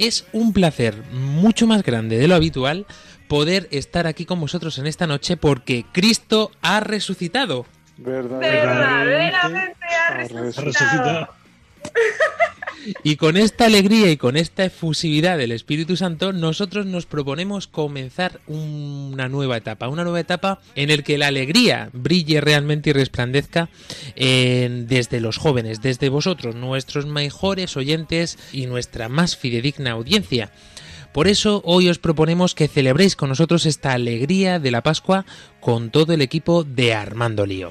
Es un placer mucho más grande de lo habitual poder estar aquí con vosotros en esta noche porque Cristo ha resucitado. Verdaderamente ha resucitado. Y con esta alegría y con esta efusividad del Espíritu Santo, nosotros nos proponemos comenzar una nueva etapa, una nueva etapa en el que la alegría brille realmente y resplandezca desde los jóvenes, desde vosotros, nuestros mejores oyentes y nuestra más fidedigna audiencia. Por eso hoy os proponemos que celebréis con nosotros esta alegría de la Pascua con todo el equipo de Armando Lío.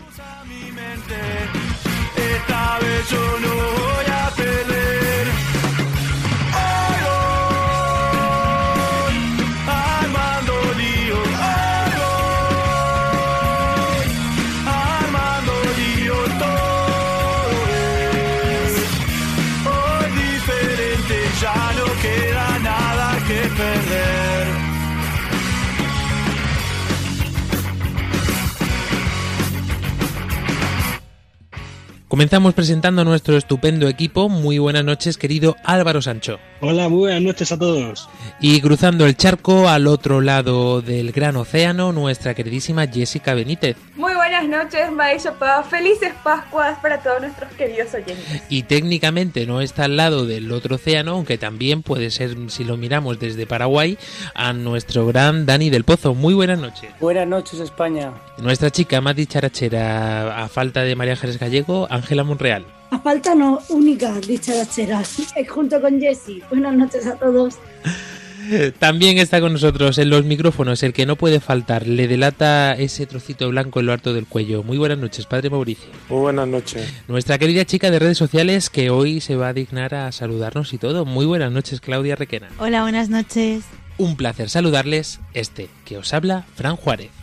Comenzamos presentando a nuestro estupendo equipo. Muy buenas noches, querido Álvaro Sancho. Hola, muy buenas noches a todos. Y cruzando el charco al otro lado del gran océano, nuestra queridísima Jessica Benítez. Muy buenas noches, Maisha Paz. Felices Pascuas para todos nuestros queridos oyentes. Y técnicamente no está al lado del otro océano, aunque también puede ser, si lo miramos desde Paraguay, a nuestro gran Dani del Pozo. Muy buenas noches. Buenas noches, España. Nuestra chica más dicharachera, a falta de María Ángeles Gallego, Ángela Monreal. A falta no, única dicharacheras, eh, junto con Jessy. Buenas noches a todos. También está con nosotros en los micrófonos el que no puede faltar. Le delata ese trocito blanco en lo alto del cuello. Muy buenas noches, padre Mauricio. Muy buenas noches. Nuestra querida chica de redes sociales que hoy se va a dignar a saludarnos y todo. Muy buenas noches, Claudia Requena. Hola, buenas noches. Un placer saludarles. Este que os habla, Fran Juárez.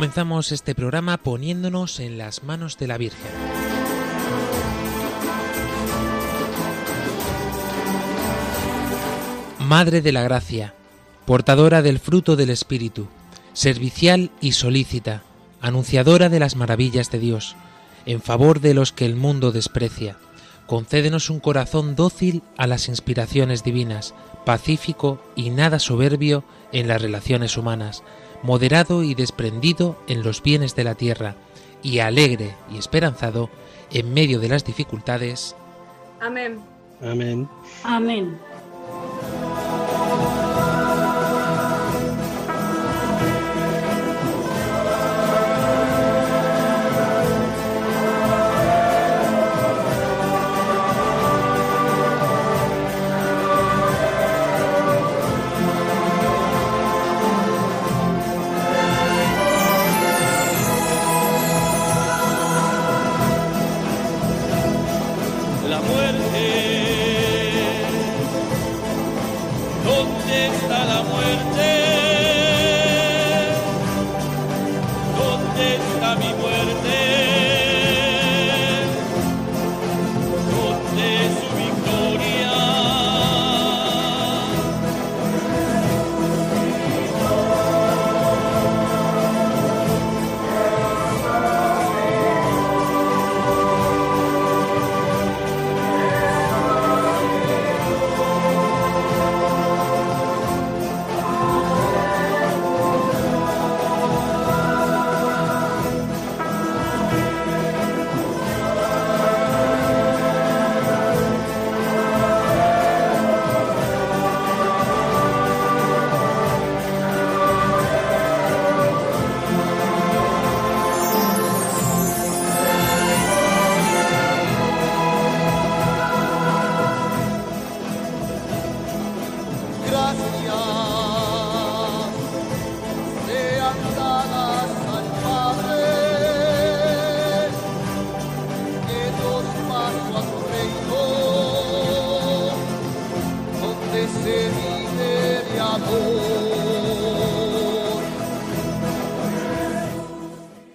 Comenzamos este programa poniéndonos en las manos de la Virgen. Madre de la Gracia, portadora del fruto del Espíritu, servicial y solícita, anunciadora de las maravillas de Dios, en favor de los que el mundo desprecia, concédenos un corazón dócil a las inspiraciones divinas, pacífico y nada soberbio en las relaciones humanas, moderado y desprendido en los bienes de la tierra, y alegre y esperanzado en medio de las dificultades. Amén. Amén. Amén.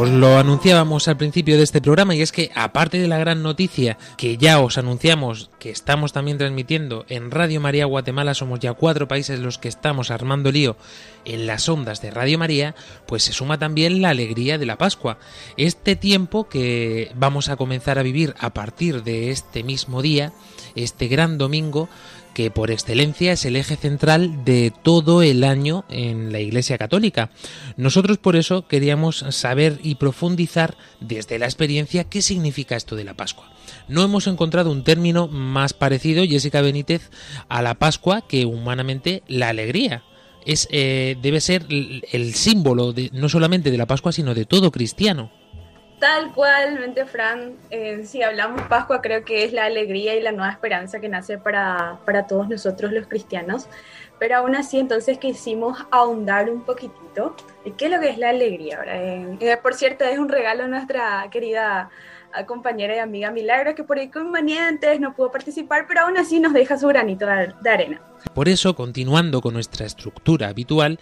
Os lo anunciábamos al principio de este programa y es que aparte de la gran noticia que ya os anunciamos que estamos también transmitiendo en Radio María Guatemala, somos ya cuatro países los que estamos armando lío en las ondas de Radio María, pues se suma también la alegría de la Pascua. Este tiempo que vamos a comenzar a vivir a partir de este mismo día, este gran domingo, que por excelencia es el eje central de todo el año en la Iglesia Católica. Nosotros por eso queríamos saber y profundizar desde la experiencia qué significa esto de la Pascua. No hemos encontrado un término más parecido, Jessica Benítez, a la Pascua que humanamente la alegría. Es, eh, debe ser el, símbolo no solamente de la Pascua, sino de todo cristiano. Tal cualmente, Fran, eh, si hablamos Pascua, creo que es la alegría y la nueva esperanza que nace para, para todos nosotros los cristianos. Pero aún así, entonces quisimos ahondar un poquitito qué es lo que es la alegría. Eh, por cierto, es un regalo a nuestra querida compañera y amiga Milagro, que por inconvenientes no pudo participar, pero aún así nos deja su granito de arena. Por eso, continuando con nuestra estructura habitual,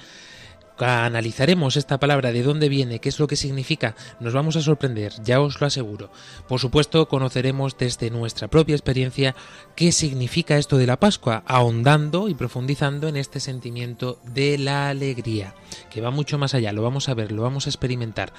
analizaremos esta palabra, de dónde viene, qué es lo que significa, nos vamos a sorprender, ya os lo aseguro. Por supuesto, conoceremos desde nuestra propia experiencia qué significa esto de la Pascua, ahondando y profundizando en este sentimiento de la alegría, que va mucho más allá, lo vamos a ver, lo vamos a experimentar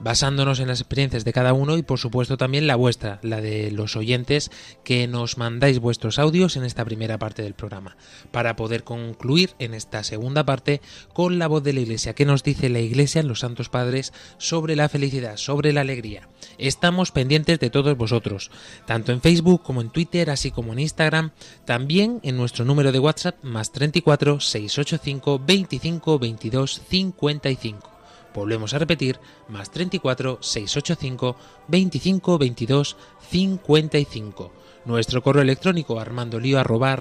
basándonos en las experiencias de cada uno y por supuesto también la vuestra, la de los oyentes que nos mandáis vuestros audios en esta primera parte del programa, para poder concluir en esta segunda parte con la voz de la Iglesia, que nos dice la Iglesia, los Santos Padres, sobre la felicidad, sobre la alegría. Estamos pendientes de todos vosotros, tanto en Facebook como en Twitter, así como en Instagram, también en nuestro número de WhatsApp más 34 685 25 22 55. Volvemos a repetir, más 34 685 25 22 55. Nuestro correo electrónico armandolio arroba.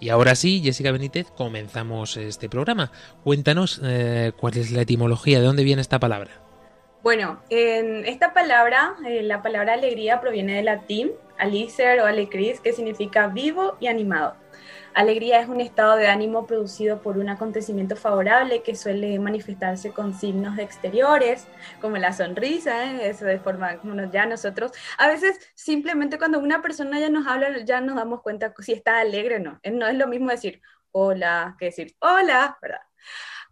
Y ahora sí, Jessica Benítez, comenzamos este programa. Cuéntanos eh, cuál es la etimología, de dónde viene esta palabra. Bueno, en esta palabra, eh, la palabra alegría proviene del latín alicer o alecris, que significa vivo y animado. Alegría es un estado de ánimo producido por un acontecimiento favorable que suele manifestarse con signos exteriores, como la sonrisa, ¿eh? eso de forma como ya nosotros. A veces simplemente cuando una persona ya nos habla, ya nos damos cuenta si está alegre o no. No es lo mismo decir hola que decir hola, ¿verdad?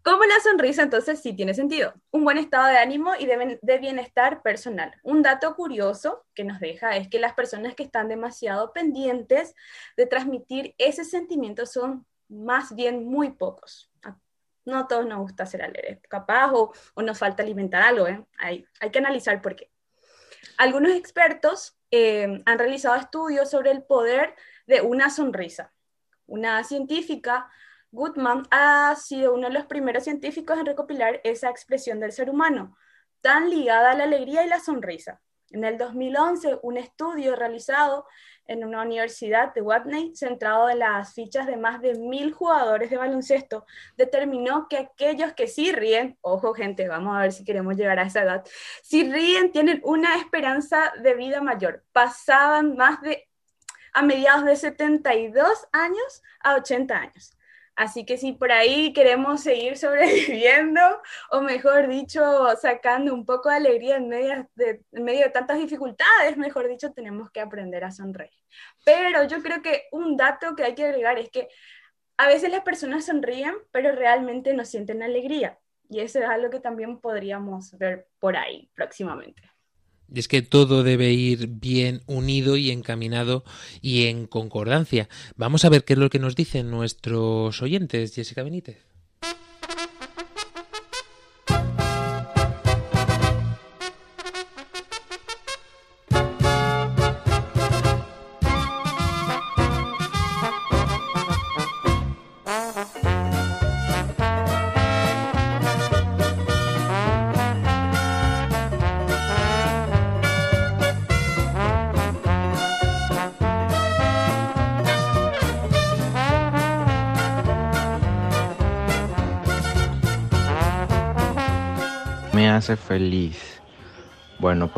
Como la sonrisa, entonces sí tiene sentido. Un buen estado de ánimo y de, bienestar personal. Un dato curioso que nos deja es que las personas que están demasiado pendientes de transmitir ese sentimiento son más bien muy pocos. No a todos nos gusta ser alegres, capaz o, o nos falta alimentar algo. ¿eh? Hay, hay, que analizar por qué. Algunos expertos eh, han realizado estudios sobre el poder de una sonrisa. Una científica Goodman ha sido uno de los primeros científicos en recopilar esa expresión del ser humano, tan ligada a la alegría y la sonrisa. En el 2011, un estudio realizado en una universidad de Watney, centrado en las fichas de más de mil jugadores de baloncesto, determinó que aquellos que sí ríen, ojo gente, vamos a ver si queremos llegar a esa edad, si ríen tienen una esperanza de vida mayor. Pasaban más de a mediados de 72 años a 80 años. Así que si por ahí queremos seguir sobreviviendo, o mejor dicho, sacando un poco de alegría en medio de, en medio de tantas dificultades, mejor dicho, tenemos que aprender a sonreír. Pero yo creo que un dato que hay que agregar es que a veces las personas sonríen, pero realmente no sienten alegría. Y eso es algo que también podríamos ver por ahí próximamente. Y es que todo debe ir bien unido y encaminado y en concordancia. Vamos a ver qué es lo que nos dicen nuestros oyentes, Jessica Benítez.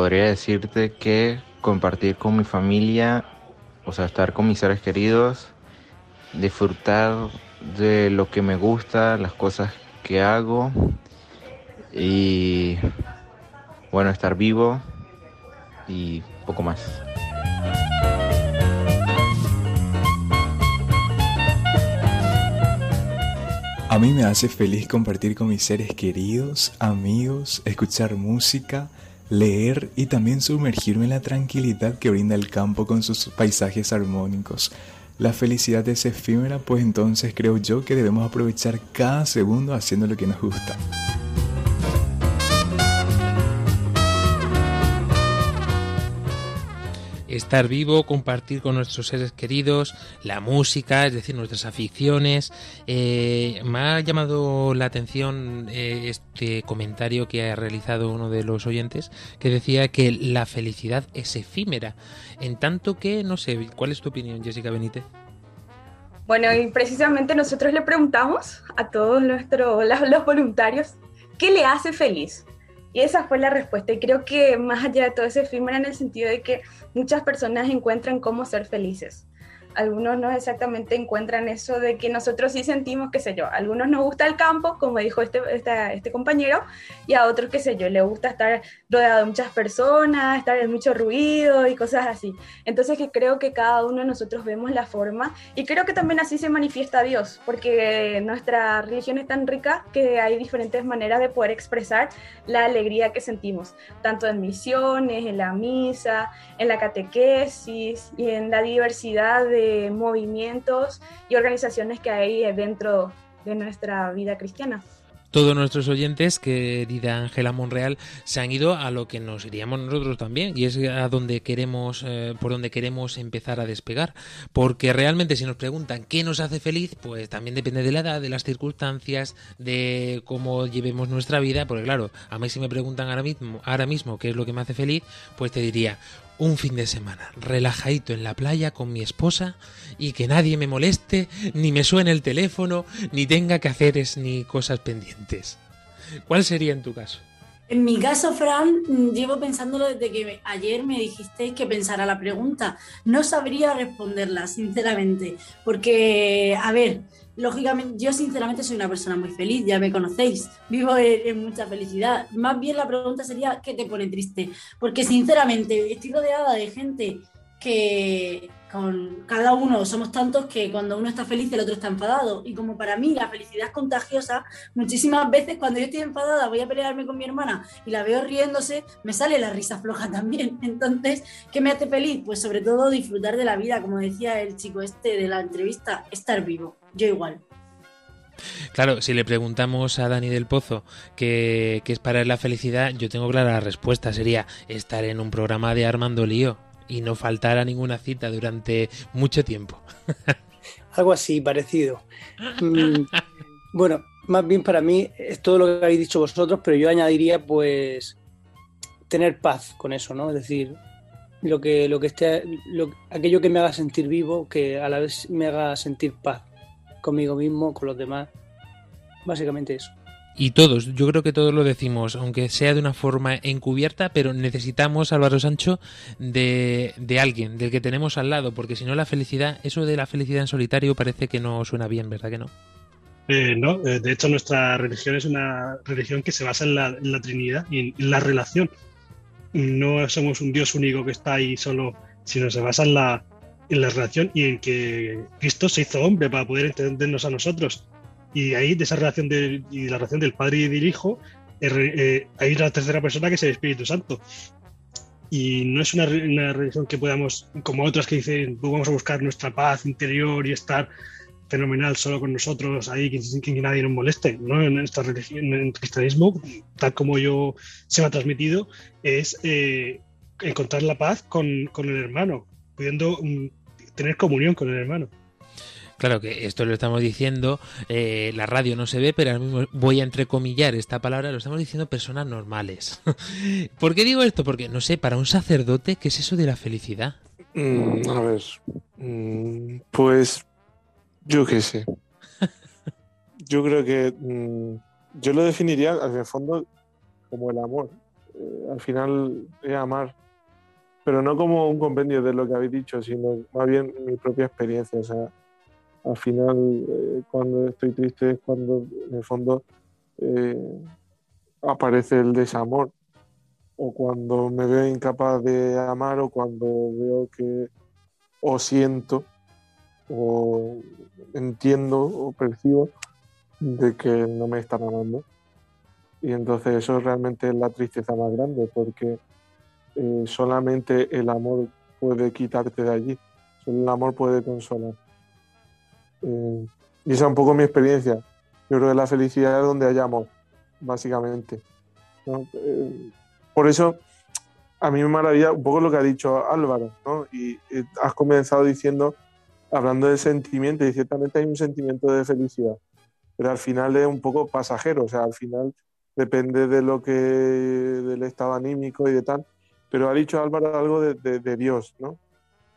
Podría decirte que compartir con mi familia, o sea, estar con mis seres queridos, disfrutar de lo que me gusta, las cosas que hago y, bueno, estar vivo y poco más. A mí me hace feliz compartir con mis seres queridos, amigos, escuchar música, leer y también sumergirme en la tranquilidad que brinda el campo con sus paisajes armónicos. La felicidad es efímera, pues entonces creo yo que debemos aprovechar cada segundo haciendo lo que nos gusta. Estar vivo, compartir con nuestros seres queridos, la música, es decir, nuestras aficiones. Eh, me ha llamado la atención eh, este comentario que ha realizado uno de los oyentes que decía que la felicidad es efímera. En tanto que, no sé, ¿cuál es tu opinión, Jessica Benítez? Bueno, y precisamente nosotros le preguntamos a todos nuestros los voluntarios qué le hace feliz. Y esa fue la respuesta. Y creo que más allá de todo ese efímera en el sentido de que muchas personas encuentran cómo ser felices algunos no exactamente encuentran eso de que nosotros sí sentimos, qué sé yo, a algunos nos gusta el campo, como dijo este, este, este compañero, y a otros, qué sé yo, le gusta estar rodeado de muchas personas, estar en mucho ruido y cosas así. Entonces que creo que cada uno de nosotros vemos la forma y creo que también así se manifiesta Dios, porque nuestra religión es tan rica que hay diferentes maneras de poder expresar la alegría que sentimos, tanto en misiones, en la misa, en la catequesis y en la diversidad de movimientos y organizaciones que hay dentro de nuestra vida cristiana. Todos nuestros oyentes, querida Ángela Monreal, se han ido a lo que nos iríamos nosotros también, y es a donde queremos, eh, por donde queremos empezar a despegar. Porque realmente si nos preguntan qué nos hace feliz, pues también depende de la edad, de las circunstancias, de cómo llevemos nuestra vida. Porque claro, a mí si me preguntan ahora mismo, ahora mismo qué es lo que me hace feliz, pues te diría un fin de semana, relajadito en la playa con mi esposa y que nadie me moleste, ni me suene el teléfono, ni tenga que hacer ni cosas pendientes. ¿Cuál sería en tu caso? En mi caso, Fran, llevo pensándolo desde que ayer me dijisteis que pensara la pregunta. No sabría responderla, sinceramente, porque, a ver, lógicamente, yo sinceramente soy una persona muy feliz, ya me conocéis, vivo en, mucha felicidad. Más bien la pregunta sería, ¿qué te pone triste? Porque sinceramente estoy rodeada de gente que con cada uno somos tantos que cuando uno está feliz el otro está enfadado. Y como para mí la felicidad es contagiosa, muchísimas veces cuando yo estoy enfadada voy a pelearme con mi hermana y la veo riéndose, me sale la risa floja también. Entonces, ¿qué me hace feliz? Pues sobre todo disfrutar de la vida, como decía el chico este de la entrevista, estar vivo yo igual. Claro, si le preguntamos a Dani del Pozo qué, es para él la felicidad, yo tengo clara la respuesta, sería estar en un programa de Armando Lío y no faltar a ninguna cita durante mucho tiempo. Algo así, parecido. Mm, bueno, más bien para mí es todo lo que habéis dicho vosotros, pero yo añadiría pues tener paz con eso, ¿no? Es decir, lo que, lo que esté, aquello que me haga sentir vivo, que a la vez me haga sentir paz conmigo mismo, con los demás. Básicamente eso. Y todos, yo creo que todos lo decimos, aunque sea de una forma encubierta, pero necesitamos, Álvaro Sancho, de, de alguien, del que tenemos al lado, porque si no la felicidad, eso de la felicidad en solitario parece que no suena bien, ¿verdad que no? Eh, no, eh, de hecho nuestra religión es una religión que se basa en la, Trinidad y en la relación. No somos un Dios único que está ahí solo, sino se basa en la, en la relación y en que Cristo se hizo hombre para poder entendernos a nosotros. Y ahí, de esa relación de, y de la relación del Padre y del Hijo, eh, eh, hay una tercera persona que es el Espíritu Santo. Y no es una, una, religión que podamos, como otras que dicen, pues vamos a buscar nuestra paz interior y estar fenomenal solo con nosotros ahí, sin que, nadie nos moleste. ¿no? En esta religión, en el cristianismo, tal como yo se me ha transmitido, es eh, encontrar la paz con, con el hermano, pudiendo tener comunión con el hermano. Claro que esto lo estamos diciendo, eh, la radio no se ve, pero ahora mismo voy a entrecomillar esta palabra, lo estamos diciendo personas normales. ¿Por qué digo esto? Porque, no sé, para un sacerdote, ¿qué es eso de la felicidad? Mm, a ver, mm, pues yo qué sé. yo creo que mm, yo lo definiría, al fondo, como el amor. Eh, al final es amar, pero no como un compendio de lo que habéis dicho, sino más bien mi propia experiencia. O sea, al final, eh, cuando estoy triste es cuando, en el fondo, eh, aparece el desamor. O cuando me veo incapaz de amar, o cuando veo que o siento, o entiendo, o percibo de que no me están amando. Y entonces eso realmente es la tristeza más grande, porque eh, solamente el amor puede quitarte de allí, solo el amor puede consolar. Eh, y esa es un poco mi experiencia. Yo creo que la felicidad es donde hay amor, básicamente. ¿no? Eh, por eso, a mí me maravilla un poco lo que ha dicho Álvaro, ¿no? Y eh, has comenzado diciendo, hablando de sentimiento, y ciertamente hay un sentimiento de felicidad, pero al final es un poco pasajero, o sea, al final depende de lo que, del estado anímico y de tal, pero ha dicho Álvaro algo de, de- de Dios, ¿no?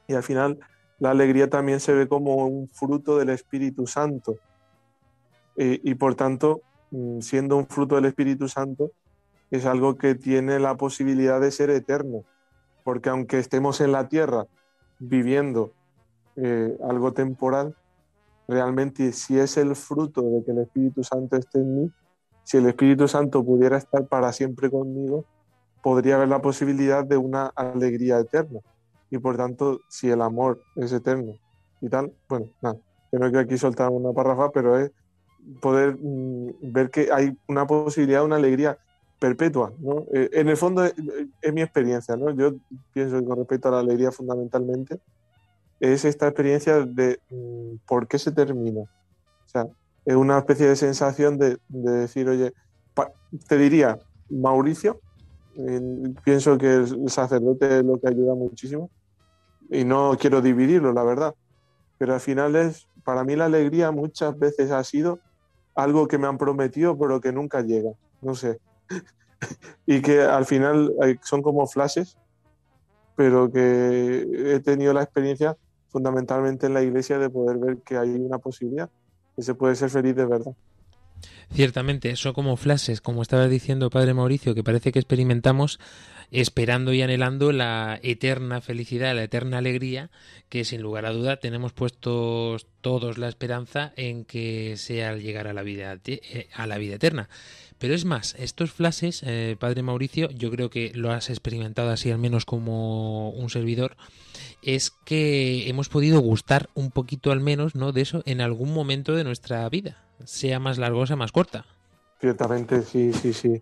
Y al final la alegría también se ve como un fruto del Espíritu Santo. Eh, y por tanto, mm, siendo un fruto del Espíritu Santo, es algo que tiene la posibilidad de ser eterno. Porque aunque estemos en la tierra viviendo eh, algo temporal, realmente si es el fruto de que el Espíritu Santo esté en mí, si el Espíritu Santo pudiera estar para siempre conmigo, podría haber la posibilidad de una alegría eterna. Y por tanto, si el amor es eterno y tal, bueno, nada, que no quiero aquí soltar una párrafa, pero es poder mm, ver que hay una posibilidad una alegría perpetua, ¿no? Eh, en el fondo es, es mi experiencia, ¿no? Yo pienso que con respecto a la alegría fundamentalmente es esta experiencia de mm, por qué se termina. O sea, es una especie de sensación de, de decir, oye, te diría, Mauricio, eh, pienso que el sacerdote es lo que ayuda muchísimo y no quiero dividirlo, la verdad, pero al final es, para mí la alegría muchas veces ha sido algo que me han prometido pero que nunca llega, no sé. y que al final eh, son como flashes, pero que he tenido la experiencia fundamentalmente en la iglesia de poder ver que hay una posibilidad, que se puede ser feliz de verdad. Ciertamente, son como flashes, como estaba diciendo Padre Mauricio, que parece que experimentamos esperando y anhelando la eterna felicidad, la eterna alegría, que sin lugar a duda tenemos puestos todos la esperanza en que sea al llegar a la vida, eh, a la vida eterna. Pero es más, estos flashes, eh, Padre Mauricio, yo creo que lo has experimentado así al menos como un servidor, es que hemos podido gustar un poquito al menos, ¿no? De eso en algún momento de nuestra vida, sea más largo sea más corta. Ciertamente, sí, sí, sí.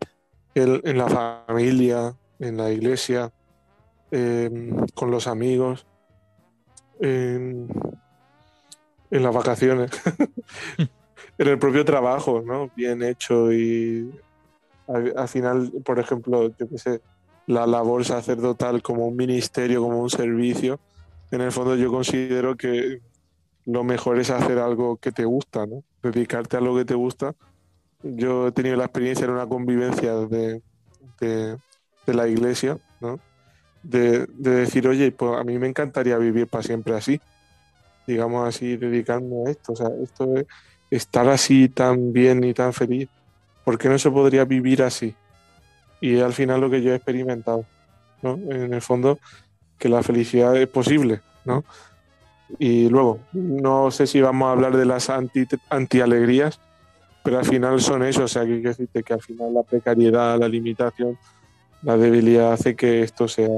En la familia, en la iglesia, eh, con los amigos, en, en las vacaciones, en el propio trabajo, ¿no? Bien hecho y al, al final, por ejemplo, yo qué sé, la labor sacerdotal como un ministerio, como un servicio, en el fondo yo considero que lo mejor es hacer algo que te gusta, ¿no? Dedicarte a lo que te gusta. Yo he tenido la experiencia en una convivencia de, de, la iglesia, ¿no? De, de decir, oye, pues a mí me encantaría vivir para siempre así, digamos así, dedicarme a esto. O sea, esto es estar así tan bien y tan feliz. ¿Por qué no se podría vivir así? Y es al final lo que yo he experimentado, ¿no? En el fondo, que la felicidad es posible, ¿no? Y luego, no sé si vamos a hablar de las anti, antialegrías, pero al final son eso, o sea, que hay que decirte que al final la precariedad, la limitación, la debilidad hace que esto sea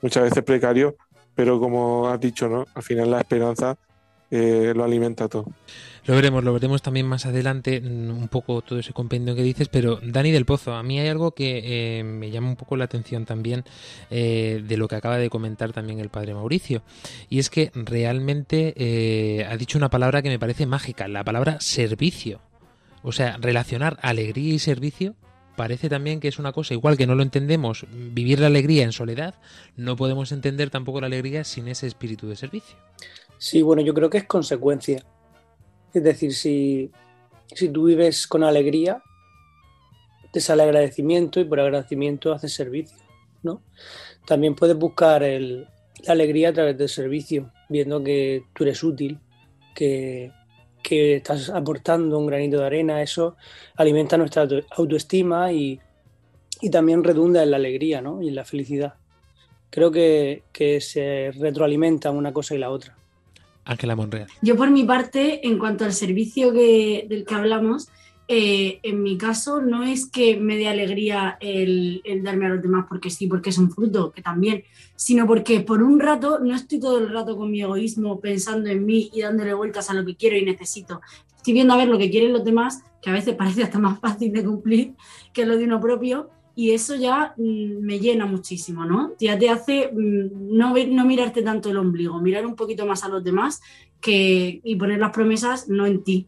muchas veces precario, pero como has dicho, ¿no? Al final la esperanza eh, lo alimenta todo. Lo veremos, lo veremos también más adelante, mm, un poco todo ese compendio que dices, pero Dani del Pozo, a mí hay algo que eh, me llama un poco la atención también eh, de lo que acaba de comentar también el padre Mauricio, y es que realmente eh, ha dicho una palabra que me parece mágica, la palabra servicio. O sea, relacionar alegría y servicio parece también que es una cosa, igual que no lo entendemos, vivir la alegría en soledad, no podemos entender tampoco la alegría sin ese espíritu de servicio. Sí, bueno, yo creo que es consecuencia. Es decir, si, si tú vives con alegría, te sale agradecimiento y por agradecimiento haces servicio, ¿no? También puedes buscar la alegría a través del servicio, viendo que tú eres útil, que, que estás aportando un granito de arena, eso alimenta nuestra auto- autoestima y, y también redunda en la alegría ¿no? y en la felicidad. Creo que, que se retroalimenta una cosa y la otra. Ángela Monreal. Yo por mi parte, en cuanto al servicio que, del que hablamos, eh, en mi caso no es que me dé alegría el, el, darme a los demás porque sí, porque es un fruto, que también, sino porque por un rato no estoy todo el rato con mi egoísmo pensando en mí y dándole vueltas a lo que quiero y necesito. Estoy viendo a ver lo que quieren los demás, que a veces parece hasta más fácil de cumplir que lo de uno propio, y eso ya mm, me llena muchísimo, ¿no? Ya te hace mm, no, no mirarte tanto el ombligo, mirar un poquito más a los demás que, y poner las promesas no en ti,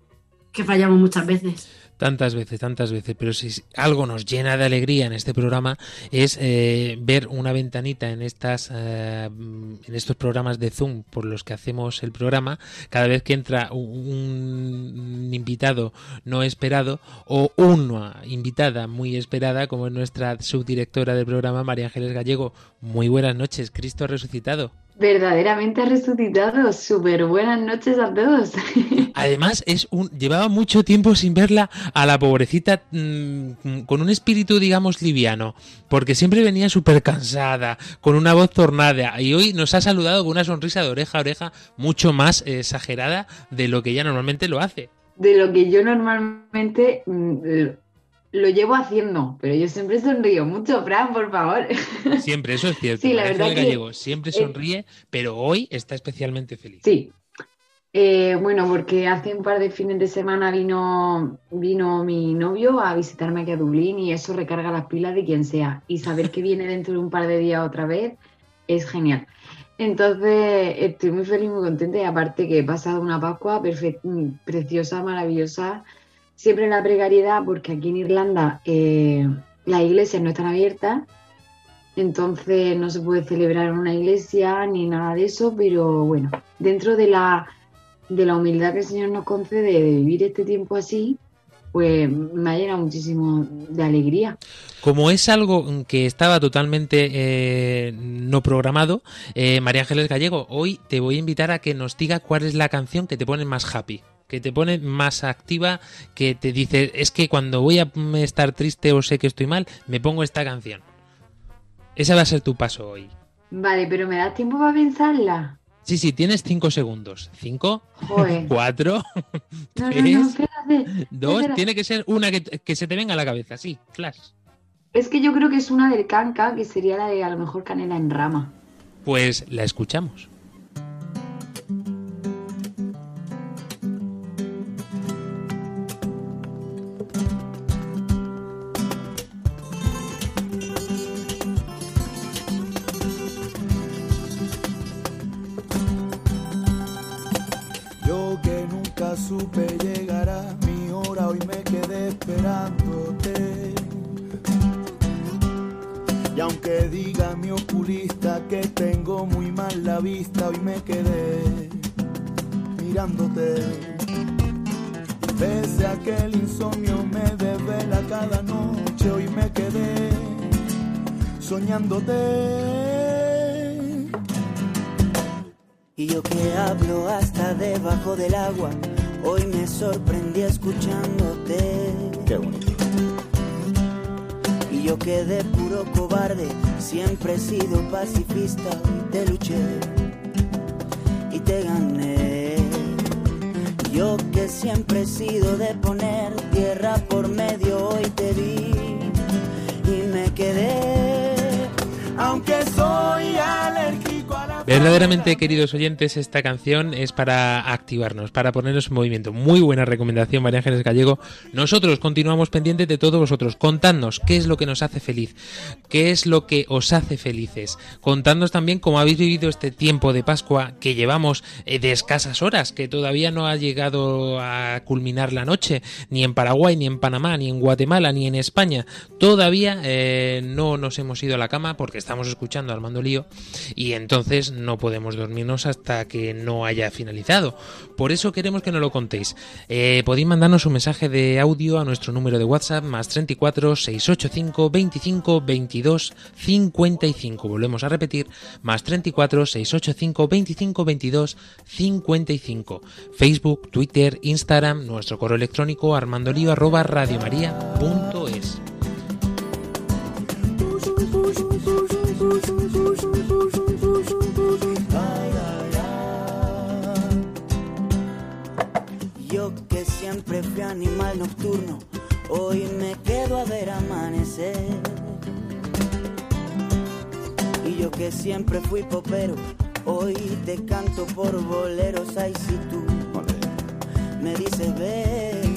que fallamos muchas veces tantas veces, tantas veces, pero si algo nos llena de alegría en este programa es eh, ver una ventanita en estas eh, en estos programas de Zoom por los que hacemos el programa, cada vez que entra un, invitado no esperado o una invitada muy esperada, como es nuestra subdirectora del programa, María Ángeles Gallego. Muy buenas noches, Cristo resucitado verdaderamente resucitado. Súper buenas noches a todos. Además, es un, llevaba mucho tiempo sin verla a la pobrecita mmm, con un espíritu, digamos, liviano, porque siempre venía súper cansada, con una voz tornada, y hoy nos ha saludado con una sonrisa de oreja a oreja mucho más exagerada de lo que ella normalmente lo hace. De lo que yo normalmente mmm, lo llevo haciendo, pero yo siempre sonrío mucho, Fran, por favor. Siempre, eso es cierto. Sí, la verdad que gallego siempre sonríe, pero hoy está especialmente feliz. Sí. Eh, bueno, porque hace un par de fines de semana vino, vino mi novio a visitarme aquí a Dublín y eso recarga las pilas de quien sea. Y saber que viene dentro de un par de días otra vez es genial. Entonces, estoy muy feliz, muy contenta y aparte que he pasado una Pascua preciosa, maravillosa siempre la precariedad, porque aquí en Irlanda eh, las iglesias no están abiertas, entonces no se puede celebrar en una iglesia ni nada de eso, pero bueno, dentro de la, de la humildad que el Señor nos concede de vivir este tiempo así, pues me llena muchísimo de alegría. Como es algo que estaba totalmente eh, no programado, eh, María Ángeles Gallego, hoy te voy a invitar a que nos diga cuál es la canción que te pone más happy que te pone más activa, que te dice, es que cuando voy a estar triste o sé que estoy mal, me pongo esta canción. Ese va a ser tu paso hoy. Vale, pero ¿me da tiempo para pensarla? Sí, sí, tienes cinco segundos. Cinco, cuatro, no, tres, no, dos. Tiene que ser una que, que, se te venga a la cabeza, sí, flash. Es que yo creo que es una del canca, que sería la de a lo mejor canela en rama. Pues la escuchamos. Queridos oyentes, esta canción es para activarnos, para ponernos en movimiento. Muy buena recomendación, María Ángeles Gallego. Nosotros continuamos pendientes de todos vosotros. Contadnos qué es lo que nos hace feliz, qué es lo que os hace felices. Contadnos también cómo habéis vivido este tiempo de Pascua que llevamos eh, de escasas horas, que todavía no ha llegado a culminar la noche, ni en Paraguay, ni en Panamá, ni en Guatemala, ni en España. Todavía eh, no nos hemos ido a la cama porque estamos escuchando a Armando Lío y entonces no podemos dormirnos hasta que no haya finalizado. Por eso queremos que nos lo contéis. Eh, podéis mandarnos un mensaje de audio a nuestro número de WhatsApp más 34 685 25 22 55. Volvemos a repetir, más 34 685 25 22 55. Facebook, Twitter, Instagram, nuestro correo electrónico armandolio arroba radiomaria.es. animal nocturno, hoy me quedo a ver amanecer. Y yo que siempre fui popero, hoy te canto por boleros. Ay, si tú me dices ven.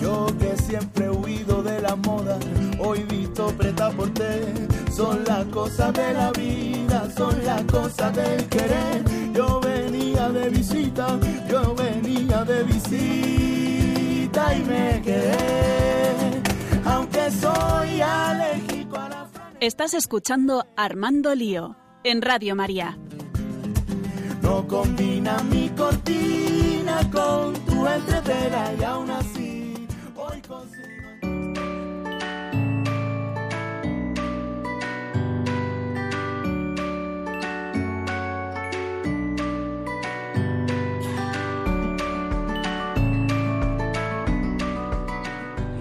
Yo que siempre he huido de la moda, hoy visto preta por té. Son las cosas de la vida, son las cosas del querer. Yo venía de visita, yo venía de visita y me quedé. Aunque soy alérgico a la Estás escuchando Armando Lío en Radio María. No combina mi cortina con tu entretela y aún así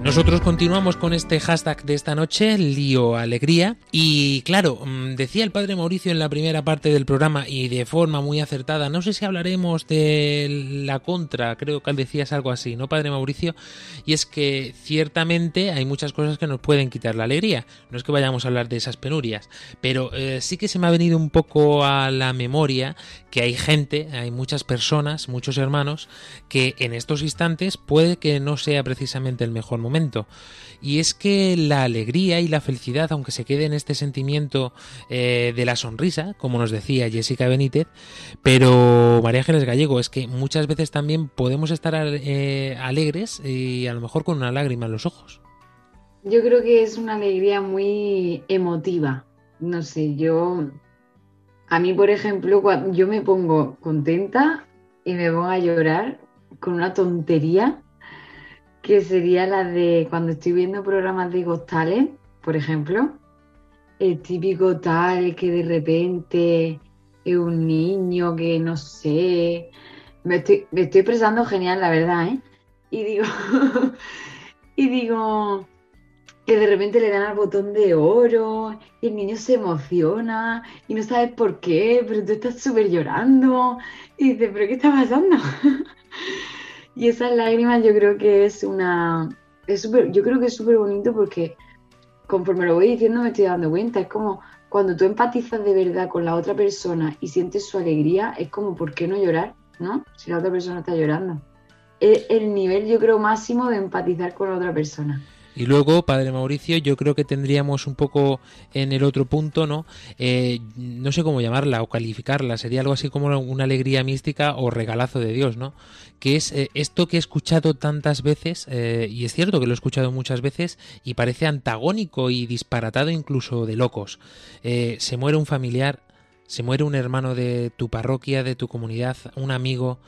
Nosotros continuamos con este hashtag de esta noche, lío alegría. Y claro, mm, decía el padre Mauricio en la primera parte del programa y de forma muy acertada, no sé si hablaremos de la contra, creo que decías algo así, ¿no, padre Mauricio? Y es que ciertamente hay muchas cosas que nos pueden quitar la alegría. No es que vayamos a hablar de esas penurias, pero eh, sí que se me ha venido un poco a la memoria que hay gente, hay muchas personas, muchos hermanos, que en estos instantes puede que no sea precisamente el mejor momento. Y es que la alegría y la felicidad, aunque se quede en este sentimiento eh, de la sonrisa, como nos decía Jessica Benítez, pero María Ángeles Gallego, es que muchas veces también podemos estar eh, alegres y a lo mejor con una lágrima en los ojos. Yo creo que es una alegría muy emotiva. No sé, yo. A mí, por ejemplo, cuando yo me pongo contenta y me pongo a llorar con una tontería que sería la de cuando estoy viendo programas de Gostales, por ejemplo, el típico tal que de repente es un niño que no sé, me estoy, me estoy expresando genial, la verdad, ¿eh? Y digo, y digo, que de repente le dan al botón de oro y el niño se emociona y no sabes por qué, pero tú estás súper llorando y dices, pero ¿qué está pasando? Y esas lágrimas yo creo que es una... Es super, yo creo que es súper bonito porque conforme lo voy diciendo me estoy dando cuenta. Es como cuando tú empatizas de verdad con la otra persona y sientes su alegría, es como, ¿por qué no llorar? ¿No? Si la otra persona está llorando. Es el nivel, yo creo, máximo de empatizar con la otra persona. Y luego, Padre Mauricio, yo creo que tendríamos un poco en el otro punto, ¿no? Eh, no sé cómo llamarla o calificarla, sería algo así como una alegría mística o regalazo de Dios, ¿no? Que es eh, esto que he escuchado tantas veces, eh, y es cierto que lo he escuchado muchas veces, y parece antagónico y disparatado incluso de locos. se muere un familiar, se muere un hermano de tu parroquia, de tu comunidad, un amigo,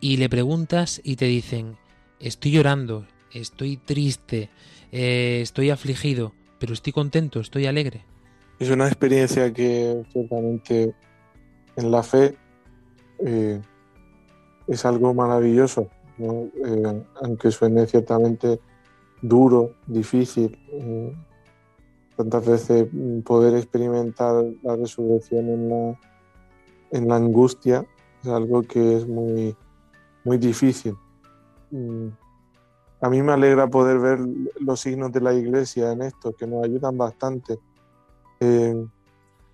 y le preguntas y te dicen, estoy llorando, estoy triste, eh, estoy afligido, pero estoy contento, estoy alegre. Es una experiencia que ciertamente en la fe eh, es algo maravilloso, eh, aunque suene ciertamente duro, difícil. tantas veces poder experimentar la resurrección en la, en la angustia es algo que es muy, muy difícil. A mí me alegra poder ver los signos de la iglesia en esto, que nos ayudan bastante. Eh,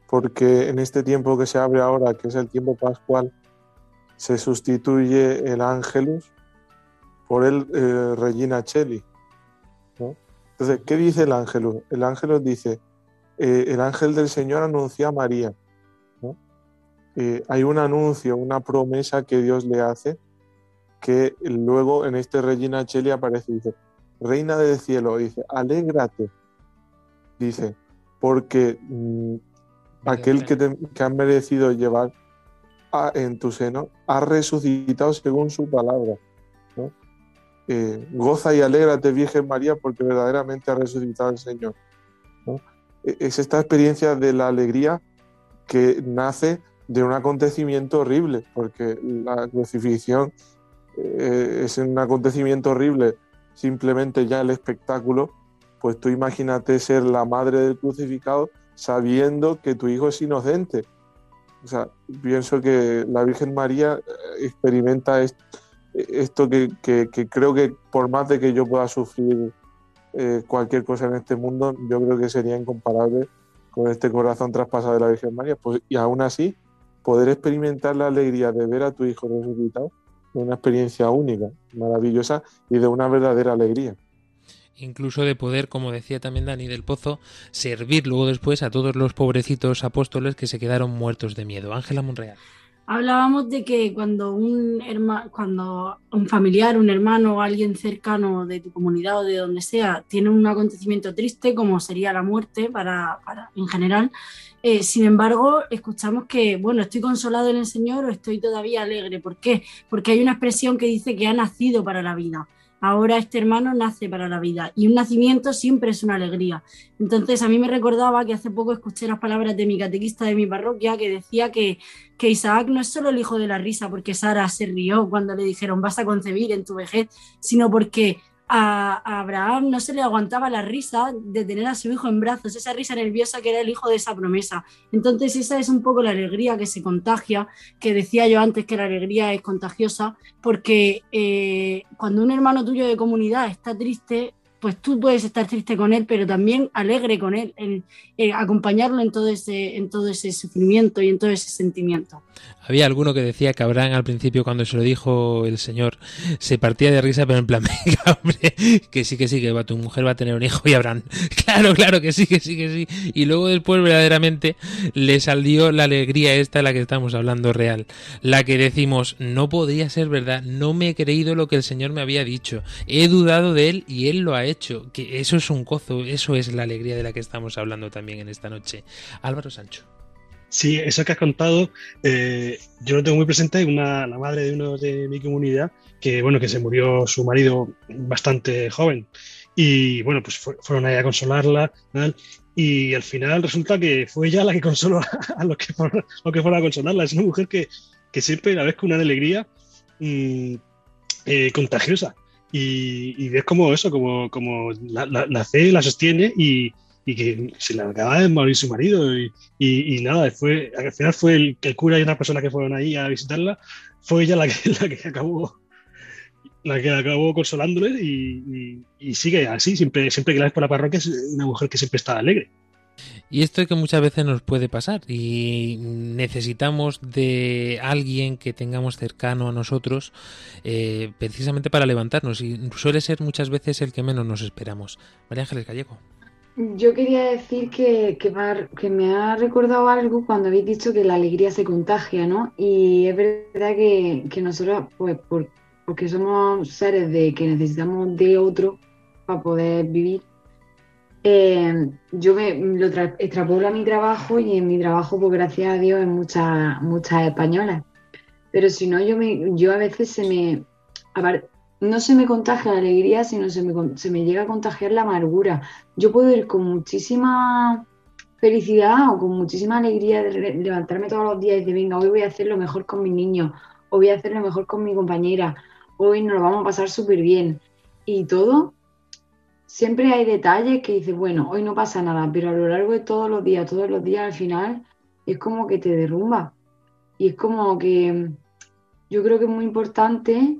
porque en este tiempo que se abre ahora, que es el tiempo pascual, se sustituye el ángelus por el eh, Regina Cheli. Entonces, ¿qué dice el ángelus? El ángelus dice, eh, el ángel del Señor anunció a María. hay un anuncio, una promesa que Dios le hace que luego en este Regina Cheli aparece y dice, Reina del cielo, dice, alégrate, dice, porque mm, aquel que, te, ha merecido llevar en tu seno ha resucitado según su palabra. Eh, goza y alégrate, Virgen María, porque verdaderamente ha resucitado el Señor. E, es esta experiencia de la alegría que nace de un acontecimiento horrible, porque la crucifixión eh, es un acontecimiento horrible, simplemente ya el espectáculo, pues tú imagínate ser la madre del crucificado sabiendo que tu hijo es inocente. O sea, pienso que la Virgen María eh, experimenta esto, que, creo que por más de que yo pueda sufrir eh, cualquier cosa en este mundo, yo creo que sería incomparable con este corazón traspasado de la Virgen María. Pues, y aún así, poder experimentar la alegría de ver a tu hijo resucitado es una experiencia única, maravillosa y de una verdadera alegría incluso de poder, como decía también Dani del Pozo, servir luego después a todos los pobrecitos apóstoles que se quedaron muertos de miedo. Ángela Monreal. Hablábamos de que cuando un, cuando un familiar, un hermano o alguien cercano de tu comunidad o de donde sea tiene un acontecimiento triste, como sería la muerte para, en general, eh, sin embargo, escuchamos que, bueno, estoy consolado en el Señor o estoy todavía alegre. ¿Por qué? Porque hay una expresión que dice que ha nacido para la vida ahora este hermano nace para la vida y un nacimiento siempre es una alegría. Entonces a mí me recordaba que hace poco escuché las palabras de mi catequista de mi parroquia que decía que, que Isaac no es solo el hijo de la risa porque Sara se rió cuando le dijeron vas a concebir en tu vejez, sino porque a, Abraham no se le aguantaba la risa de tener a su hijo en brazos, esa risa nerviosa que era el hijo de esa promesa. Entonces esa es un poco la alegría que se contagia, que decía yo antes que la alegría es contagiosa, porque eh, cuando un hermano tuyo de comunidad está triste, pues tú puedes estar triste con él, pero también alegre con él, acompañarlo en todo, ese, en todo ese sufrimiento y en todo ese sentimiento. Había alguno que decía que Abraham al principio cuando se lo dijo el Señor se partía de risa, pero en plan, hombre, que sí, que sí, que tu mujer va a tener un hijo y Abraham, claro, claro que sí, que sí, que sí. Y luego después verdaderamente le salió la alegría esta de la que estamos hablando real, la que decimos, no podría ser verdad, no me he creído lo que el Señor me había dicho, he dudado de él y él lo ha hecho, que eso es un gozo, eso es la alegría de la que estamos hablando también en esta noche. Álvaro Sancho. Sí, eso que has contado, eh, yo lo tengo muy presente, una, la madre de uno de mi comunidad, que bueno, que se murió su marido bastante joven. Y bueno, pues fueron ahí a consolarla, y al final resulta que fue ella la que consoló a, los que, fueron, que fueron a consolarla. Es una mujer que, que siempre la ves con una alegría mm, eh, contagiosa. Y, y, ves como eso, como, como la, la, la fe la sostiene y, y que se le acaba de morir su marido y, y, nada, fue, al final fue el, el cura y una persona que fueron ahí a visitarla, fue ella la que, la que acabó la que acabó consolándole y, y, sigue así, siempre, siempre que la ves por la parroquia es una mujer que siempre está alegre. Y esto es que muchas veces nos puede pasar y necesitamos de alguien que tengamos cercano a nosotros eh, precisamente para levantarnos y suele ser muchas veces el que menos nos esperamos. María Ángeles Gallego. Yo quería decir que, que, me ha recordado algo cuando habéis dicho que la alegría se contagia, ¿no? Y es verdad que, nosotros, pues, porque somos seres de que necesitamos de otro para poder vivir, eh, yo me lo extrapolo a mi trabajo y en mi trabajo, pues gracias a Dios, en muchas, muchas españolas. Pero si no, yo, me, yo a veces se me no se me contagia la alegría, sino se me, se me llega a contagiar la amargura. Yo puedo ir con muchísima felicidad o con muchísima alegría de levantarme todos los días y decir, venga, hoy voy a hacer lo mejor con mi niño, hoy voy a hacer lo mejor con mi compañera, hoy nos lo vamos a pasar súper bien. Y todo, siempre hay detalles que dices, bueno, hoy no pasa nada, pero a lo largo de todos los días, todos los días al final, es como que te derrumba. Y es como que yo creo que es muy importante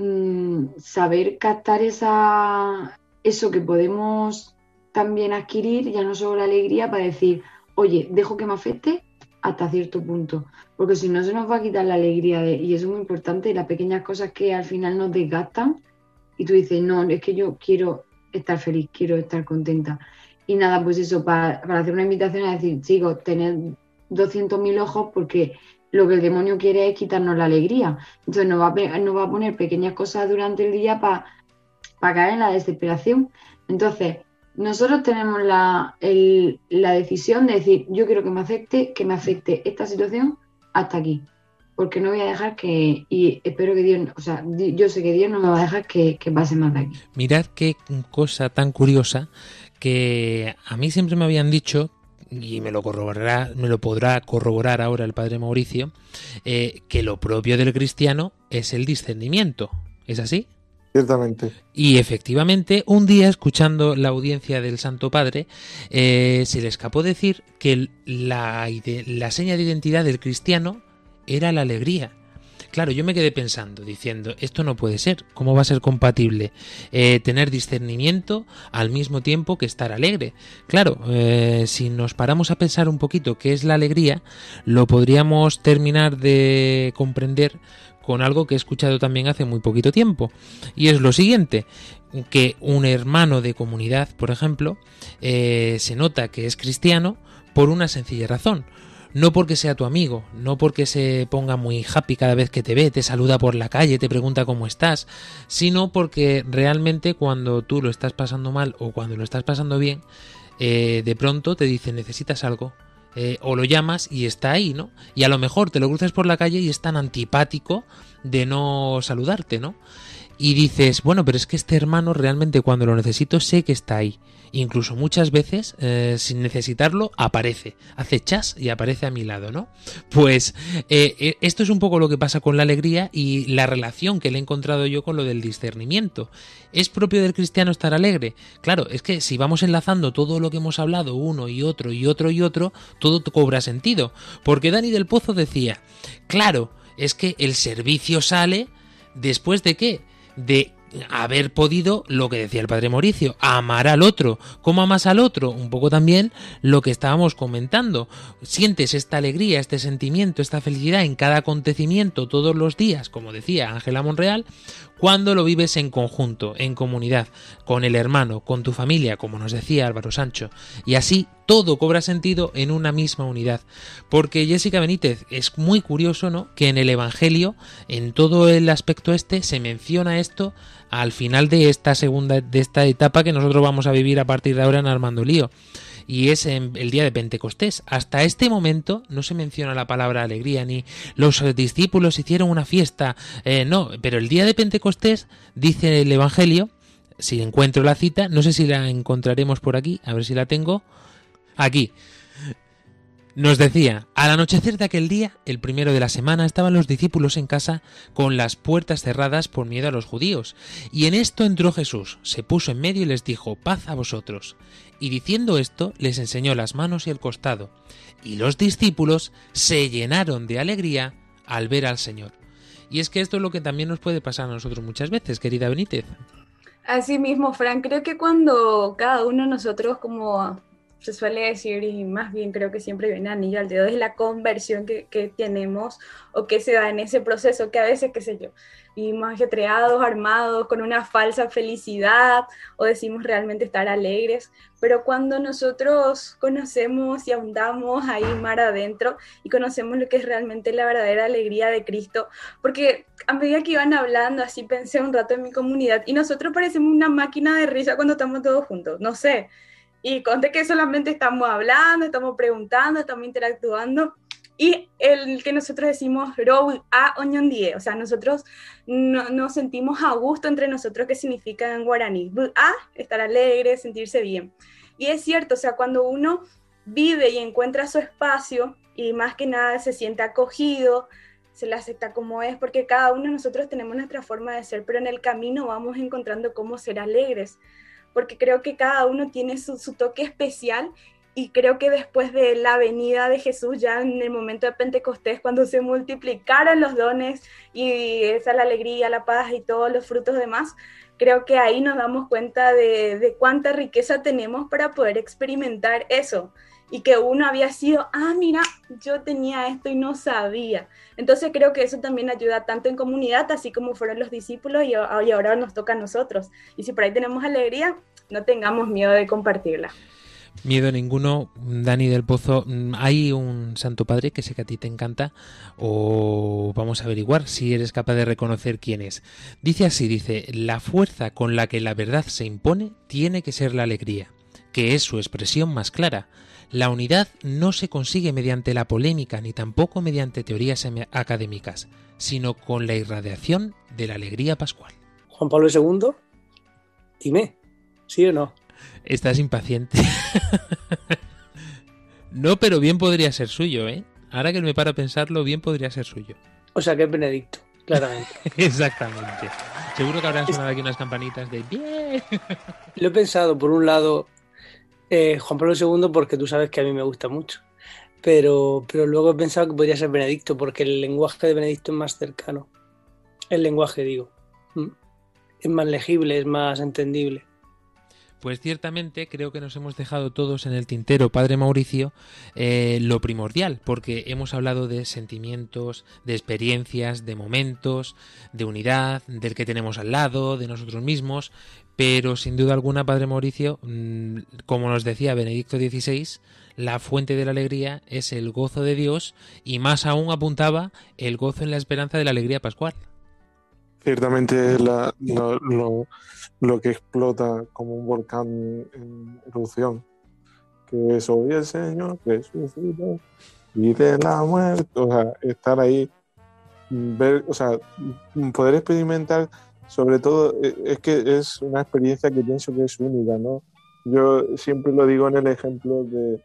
Mm, saber captar esa, eso que podemos también adquirir, ya no solo la alegría, para decir, oye, dejo que me afecte hasta cierto punto, porque si no se nos va a quitar la alegría de, y eso es muy importante, las pequeñas cosas que al final nos desgastan y tú dices, no, es que yo quiero estar feliz, quiero estar contenta. Y nada, pues eso, para, hacer una invitación a decir, chicos, tener 200.000 ojos porque lo que el demonio quiere es quitarnos la alegría. Entonces nos va a, va a poner pequeñas cosas durante el día para caer en la desesperación. Entonces, nosotros tenemos la, la decisión de decir, yo quiero que me afecte, que me afecte esta situación hasta aquí. Porque no voy a dejar que, y espero que Dios, o sea, yo sé que Dios no me va a dejar que, que pase más de aquí. Mirad qué cosa tan curiosa que a mí siempre me habían dicho y me lo corroborará, me lo podrá corroborar ahora el padre Mauricio, eh, que lo propio del cristiano es el discernimiento. ¿Es así? Ciertamente. Y efectivamente, un día, escuchando la audiencia del Santo Padre, eh, se le escapó decir que la, la seña de identidad del cristiano era la alegría. Claro, yo me quedé pensando, diciendo, esto no puede ser, ¿cómo va a ser compatible eh, tener discernimiento al mismo tiempo que estar alegre? Claro, eh, si nos paramos a pensar un poquito qué es la alegría, lo podríamos terminar de comprender con algo que he escuchado también hace muy poquito tiempo. Y es lo siguiente, que un hermano de comunidad, por ejemplo, eh, se nota que es cristiano por una sencilla razón no porque sea tu amigo, no porque se ponga muy happy cada vez que te ve, te saluda por la calle, te pregunta cómo estás, sino porque realmente cuando tú lo estás pasando mal o cuando lo estás pasando bien, eh, de pronto te dice necesitas algo. Eh, o lo llamas y está ahí, ¿no? Y a lo mejor te lo cruzas por la calle y es tan antipático de no saludarte, ¿no? Y dices, bueno, pero es que este hermano realmente cuando lo necesito sé que está ahí incluso muchas veces, eh, sin necesitarlo, aparece, hace chas y aparece a mi lado, ¿no? Pues eh, eh, esto es un poco lo que pasa con la alegría y la relación que le he encontrado yo con lo del discernimiento. ¿Es propio del cristiano estar alegre? Claro, es que si vamos enlazando todo lo que hemos hablado uno y otro y otro y otro, todo cobra sentido. Porque Dani del Pozo decía, claro, es que el servicio sale después de qué? De haber podido, lo que decía el padre Mauricio, amar al otro. ¿Cómo amas al otro? Un poco también lo que estábamos comentando. Sientes esta alegría, este sentimiento, esta felicidad en cada acontecimiento todos los días, como decía Ángela Monreal, cuando lo vives en conjunto, en comunidad, con el hermano, con tu familia, como nos decía Álvaro Sancho. Y así todo cobra sentido en una misma unidad. Porque Jessica Benítez es muy curioso, ¿no? Que en el Evangelio, en todo el aspecto este, se menciona esto al final de esta segunda, de esta etapa que nosotros vamos a vivir a partir de ahora en Armando Lío y es en el día de Pentecostés. Hasta este momento no se menciona la palabra alegría, ni los discípulos hicieron una fiesta, eh, no, pero el día de Pentecostés dice el Evangelio, si encuentro la cita, no sé si la encontraremos por aquí, a ver si la tengo, aquí. Nos decía, al anochecer de aquel día, el primero de la semana, estaban los discípulos en casa con las puertas cerradas por miedo a los judíos. Y en esto entró Jesús, se puso en medio y les dijo, paz a vosotros. Y diciendo esto, les enseñó las manos y el costado. Y los discípulos se llenaron de alegría al ver al Señor. Y es que esto es lo que también nos puede pasar a nosotros muchas veces, querida Benítez. Así mismo, Frank, creo que cuando cada uno de nosotros como se suele decir, y más bien creo que siempre viene anillo al dedo, es la conversión que, que, tenemos o que se da en ese proceso, que a veces, qué sé yo, vivimos ajetreados, armados, con una falsa felicidad, o decimos realmente estar alegres, pero cuando nosotros conocemos y ahondamos ahí mar adentro y conocemos lo que es realmente la verdadera alegría de Cristo, porque a medida que iban hablando, así pensé un rato en mi comunidad, y nosotros parecemos una máquina de risa cuando estamos todos juntos, no sé, y conté que solamente estamos hablando, estamos preguntando, estamos interactuando. Y el que nosotros decimos row a die, o sea, nosotros no, nos sentimos a gusto entre nosotros, que significa en guaraní. A, estar alegre, sentirse bien. Y es cierto, o sea, cuando uno vive y encuentra su espacio y más que nada se siente acogido, se le acepta como es, porque cada uno de nosotros tenemos nuestra forma de ser, pero en el camino vamos encontrando cómo ser alegres porque creo que cada uno tiene su, toque especial y creo que después de la venida de Jesús, ya en el momento de Pentecostés, cuando se multiplicaron los dones y esa la alegría, la paz y todos los frutos demás, creo que ahí nos damos cuenta de, de cuánta riqueza tenemos para poder experimentar eso y que uno había sido, ah, mira, yo tenía esto y no sabía. Entonces creo que eso también ayuda tanto en comunidad, así como fueron los discípulos y, ahora nos toca a nosotros. Y si por ahí tenemos alegría, no tengamos miedo de compartirla. Miedo ninguno, Dani del Pozo. Hay un Santo Padre que sé que a ti te encanta, o vamos a averiguar si eres capaz de reconocer quién es. Dice así: dice, la fuerza con la que la verdad se impone tiene que ser la alegría, que es su expresión más clara. La unidad no se consigue mediante la polémica ni tampoco mediante teorías académicas, sino con la irradiación de la alegría pascual. Juan Pablo II, dime, ¿sí o no? Estás impaciente. no, pero bien podría ser suyo, ¿eh? Ahora que me paro a pensarlo, bien podría ser suyo. O sea que es Benedicto. claramente. Exactamente. Seguro que habrán sonado aquí unas campanitas de bien. Lo he pensado, por un lado, eh, Juan Pablo II, porque tú sabes que a mí me gusta mucho. Pero, pero luego he pensado que podría ser Benedicto, porque el lenguaje de Benedicto es más cercano. El lenguaje, digo. Mm. Es más legible, es más entendible. Pues ciertamente creo que nos hemos dejado todos en el tintero, Padre Mauricio, eh, lo primordial, porque hemos hablado de sentimientos, de experiencias, de momentos, de unidad, del que tenemos al lado, de nosotros mismos, pero sin duda alguna, Padre Mauricio, mm, como nos decía Benedicto XVI, la fuente de la alegría es el gozo de Dios y más aún apuntaba el gozo en la esperanza de la alegría pascual. Ciertamente la, lo, lo, que explota como un volcán en erupción, que es hoy el Señor resucitó y de la muerte, o sea, estar ahí, ver, o sea, poder experimentar, sobre todo, e, es que es una experiencia que pienso que es única, ¿no? Yo siempre lo digo en el ejemplo de,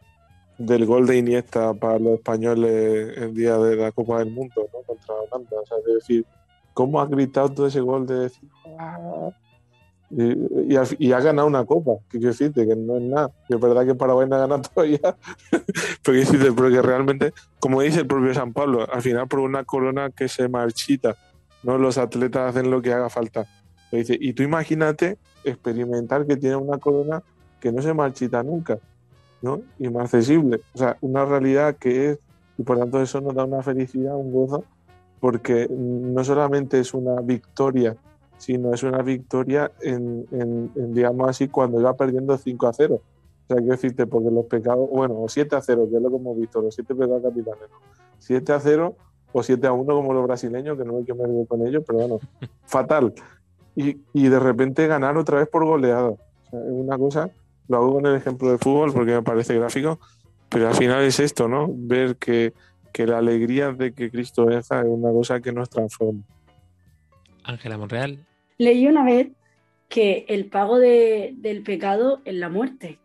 del gol de Iniesta para los españoles el día de la Copa del Mundo, ¿no? Contra Holanda, o sea, es decir, cómo ha gritado todo ese gol de decir, ah", y, ha, ganado una copa, que quiero decirte, que no es nada, es verdad que Paraguay no ha ganado todavía, pero, decirte, pero que realmente, como dice el propio San Pablo, al final por una corona que se marchita, ¿no? Los atletas hacen lo que haga falta. dice, y tú imagínate experimentar que tiene una corona que no se marchita nunca, ¿no? Y más accesible. O sea, una realidad que es, y por tanto eso nos da una felicidad, un gozo, porque no solamente es una victoria, sino es una victoria en, digamos así, cuando iba perdiendo 5 a 0. O sea, quiero decirte, porque los pecados, bueno, o 7 a 0, que es lo que hemos visto, los 7 pecados capitales, 7 a 0 o 7 a 1 como los brasileños, que no hay que me con ellos, pero bueno, fatal. Y, y, de repente ganar otra vez por goleada. O sea, es una cosa, lo hago con el ejemplo de fútbol porque me parece gráfico, pero al final es esto, ¿no? Ver que que la alegría de que Cristo venza es una cosa que nos transforma. Ángela Monreal. Leí una vez que el pago del pecado es la muerte.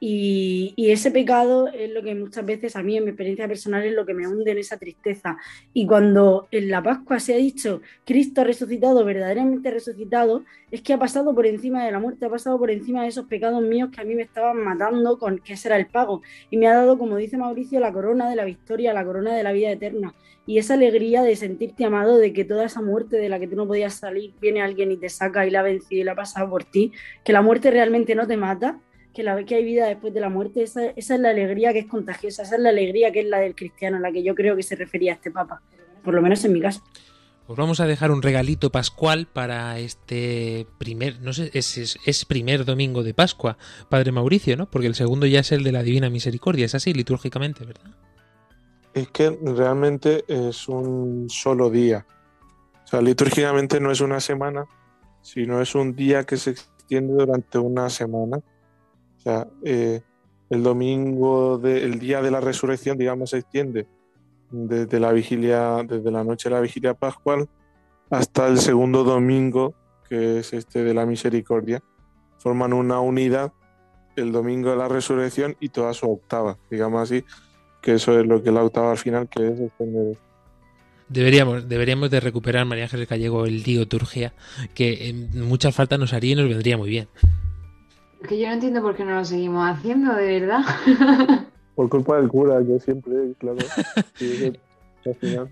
Y, ese pecado es lo que muchas veces a mí, en mi experiencia personal, es lo que me hunde en esa tristeza. Y cuando en la Pascua se ha dicho Cristo ha resucitado, verdaderamente resucitado, es que ha pasado por encima de la muerte, ha pasado por encima de esos pecados míos que a mí me estaban matando, con que ese era el pago. Y me ha dado, como dice Mauricio, la corona de la victoria, la corona de la vida eterna. Y esa alegría de sentirte amado, de que toda esa muerte de la que tú no podías salir, viene alguien y te saca y la ha vencido y la ha pasado por ti, que la muerte realmente no te mata que, la, que hay vida después de la muerte, esa, esa, es la alegría que es contagiosa, esa es la alegría que es la del cristiano, la que yo creo que se refería a este Papa, por lo menos en mi caso. Os vamos a dejar un regalito pascual para este primer, no sé, es, es, primer domingo de Pascua, Padre Mauricio, ¿no? Porque el segundo ya es el de la Divina Misericordia, es así litúrgicamente, ¿verdad? Es que realmente es un solo día. O sea, litúrgicamente no es una semana, sino es un día que se extiende durante una semana sea, eh, el domingo, el día de la resurrección, digamos, se extiende desde la vigilia, desde la noche de la vigilia pascual hasta el segundo domingo, que es este de la misericordia. Forman una unidad el domingo de la resurrección y toda su octava, digamos así, que eso es lo que la octava al final, que es extender Deberíamos, deberíamos de recuperar María Ángeles Gallego el Turgia, que en muchas faltas nos haría y nos vendría muy bien. Que yo no entiendo por qué no lo seguimos haciendo, de verdad. Por culpa del cura, que siempre, claro. al final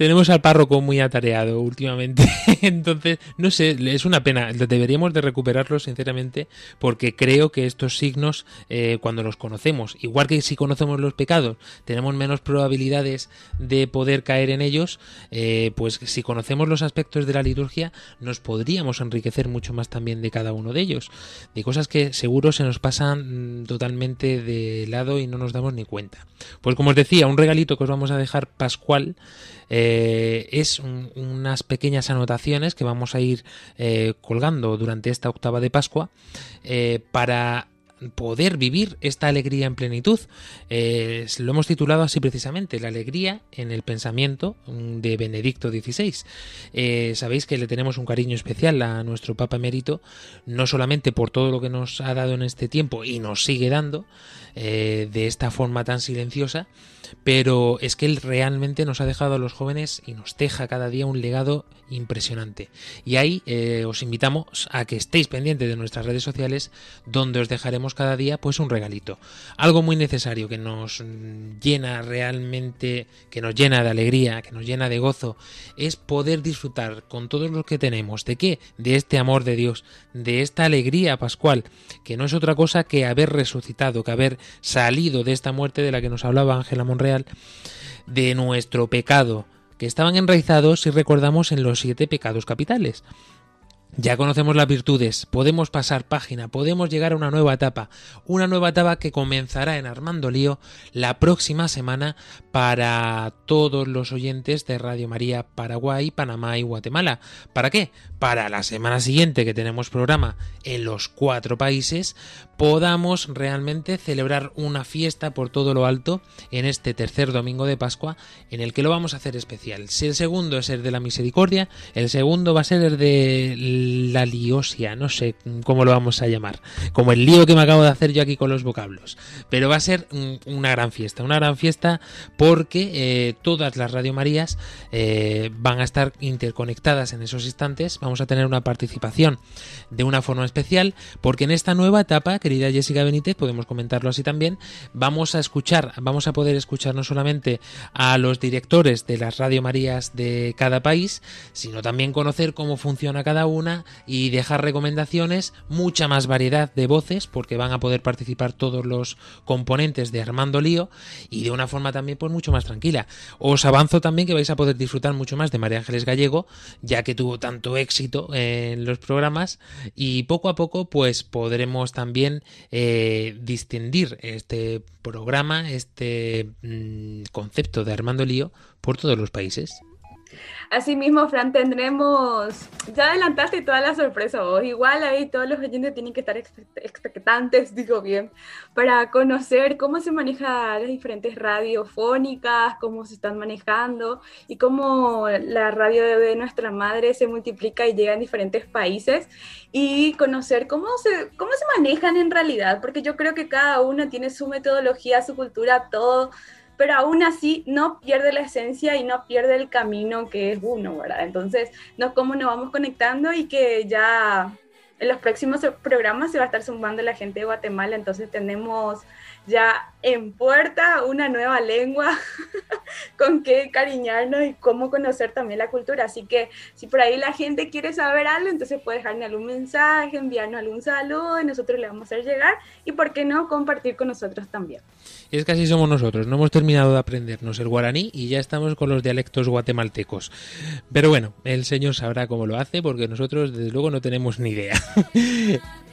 tenemos al párroco muy atareado últimamente. Entonces, no sé, es una pena. Deberíamos de recuperarlo, sinceramente, porque creo que estos signos, eh, cuando los conocemos, igual que si conocemos los pecados, tenemos menos probabilidades de poder caer en ellos, eh, pues si conocemos los aspectos de la liturgia, nos podríamos enriquecer mucho más también de cada uno de ellos. De cosas que seguro se nos pasan mm, totalmente de lado y no nos damos ni cuenta. Pues como os decía, un regalito que os vamos a dejar pascual eh, es unas pequeñas anotaciones que vamos a ir eh, colgando durante esta octava de Pascua eh, para poder vivir esta alegría en plenitud. lo hemos titulado así precisamente, la alegría en el pensamiento de Benedicto XVI. sabéis que le tenemos un cariño especial a nuestro Papa Emérito, no solamente por todo lo que nos ha dado en este tiempo y nos sigue dando, de esta forma tan silenciosa, pero es que él realmente nos ha dejado a los jóvenes y nos deja cada día un legado impresionante. Y ahí eh, os invitamos a que estéis pendientes de nuestras redes sociales, donde os dejaremos cada día pues un regalito. Algo muy necesario que nos llena realmente, que nos llena de alegría, que nos llena de gozo, es poder disfrutar con todos los que tenemos. ¿De qué? De este amor de Dios, de esta alegría pascual, que no es otra cosa que haber resucitado, que haber salido de esta muerte de la que nos hablaba Ángela Monreal, de nuestro pecado, que estaban enraizados, si recordamos, en los siete pecados capitales. Ya conocemos las virtudes, podemos pasar página, podemos llegar a una nueva etapa, una nueva etapa que comenzará en Armando Lío la próxima semana para todos los oyentes de Radio María Paraguay, Panamá y Guatemala. ¿Para qué? Para la semana siguiente que tenemos programa en los cuatro países, podamos realmente celebrar una fiesta por todo lo alto en este tercer domingo de Pascua en el que lo vamos a hacer especial. Si el segundo es el de la misericordia, el segundo va a ser el de la liosia, no sé cómo lo vamos a llamar, como el lío que me acabo de hacer yo aquí con los vocablos. Pero va a ser una gran fiesta, una gran fiesta porque eh, todas las Radio Marías eh, van a estar interconectadas en esos instantes, vamos a tener una participación de una forma especial, porque en esta nueva etapa, querida Jessica Benítez, podemos comentarlo así también, vamos a escuchar, vamos a poder escuchar no solamente a los directores de las Radio Marías de cada país, sino también conocer cómo funciona cada una y dejar recomendaciones, mucha más variedad de voces, porque van a poder participar todos los componentes de Armando Lío y de una forma también pues mucho más tranquila. Os avanzo también que vais a poder disfrutar mucho más de María Ángeles Gallego, ya que tuvo tanto éxito en los programas y poco a poco pues podremos también eh, distinguir este programa, este mm, concepto de Armando Lío por todos los países. Asimismo, Fran, tendremos, ya adelantaste toda la sorpresa vos, igual ahí todos los oyentes tienen que estar expectantes, digo bien, para conocer cómo se manejan las diferentes radiofónicas, cómo se están manejando y cómo la radio de nuestra madre se multiplica y llega en diferentes países. Y conocer cómo se, cómo se manejan en realidad, porque yo creo que cada uno tiene su metodología, su cultura, todo pero aún así no pierde la esencia y no pierde el camino que es uno, ¿verdad? Entonces, no cómo nos vamos conectando y que ya en los próximos programas se va a estar sumando la gente de Guatemala, entonces tenemos ya en puerta una nueva lengua con qué cariñarnos y cómo conocer también la cultura. Así que si por ahí la gente quiere saber algo, entonces puede dejarme algún mensaje, enviarnos algún saludo y nosotros le vamos a hacer llegar y por qué no compartir con nosotros también. Y es que así somos nosotros, no hemos terminado de aprendernos el guaraní y ya estamos con los dialectos guatemaltecos. Pero bueno, el Señor sabrá cómo lo hace porque nosotros desde luego no tenemos ni idea.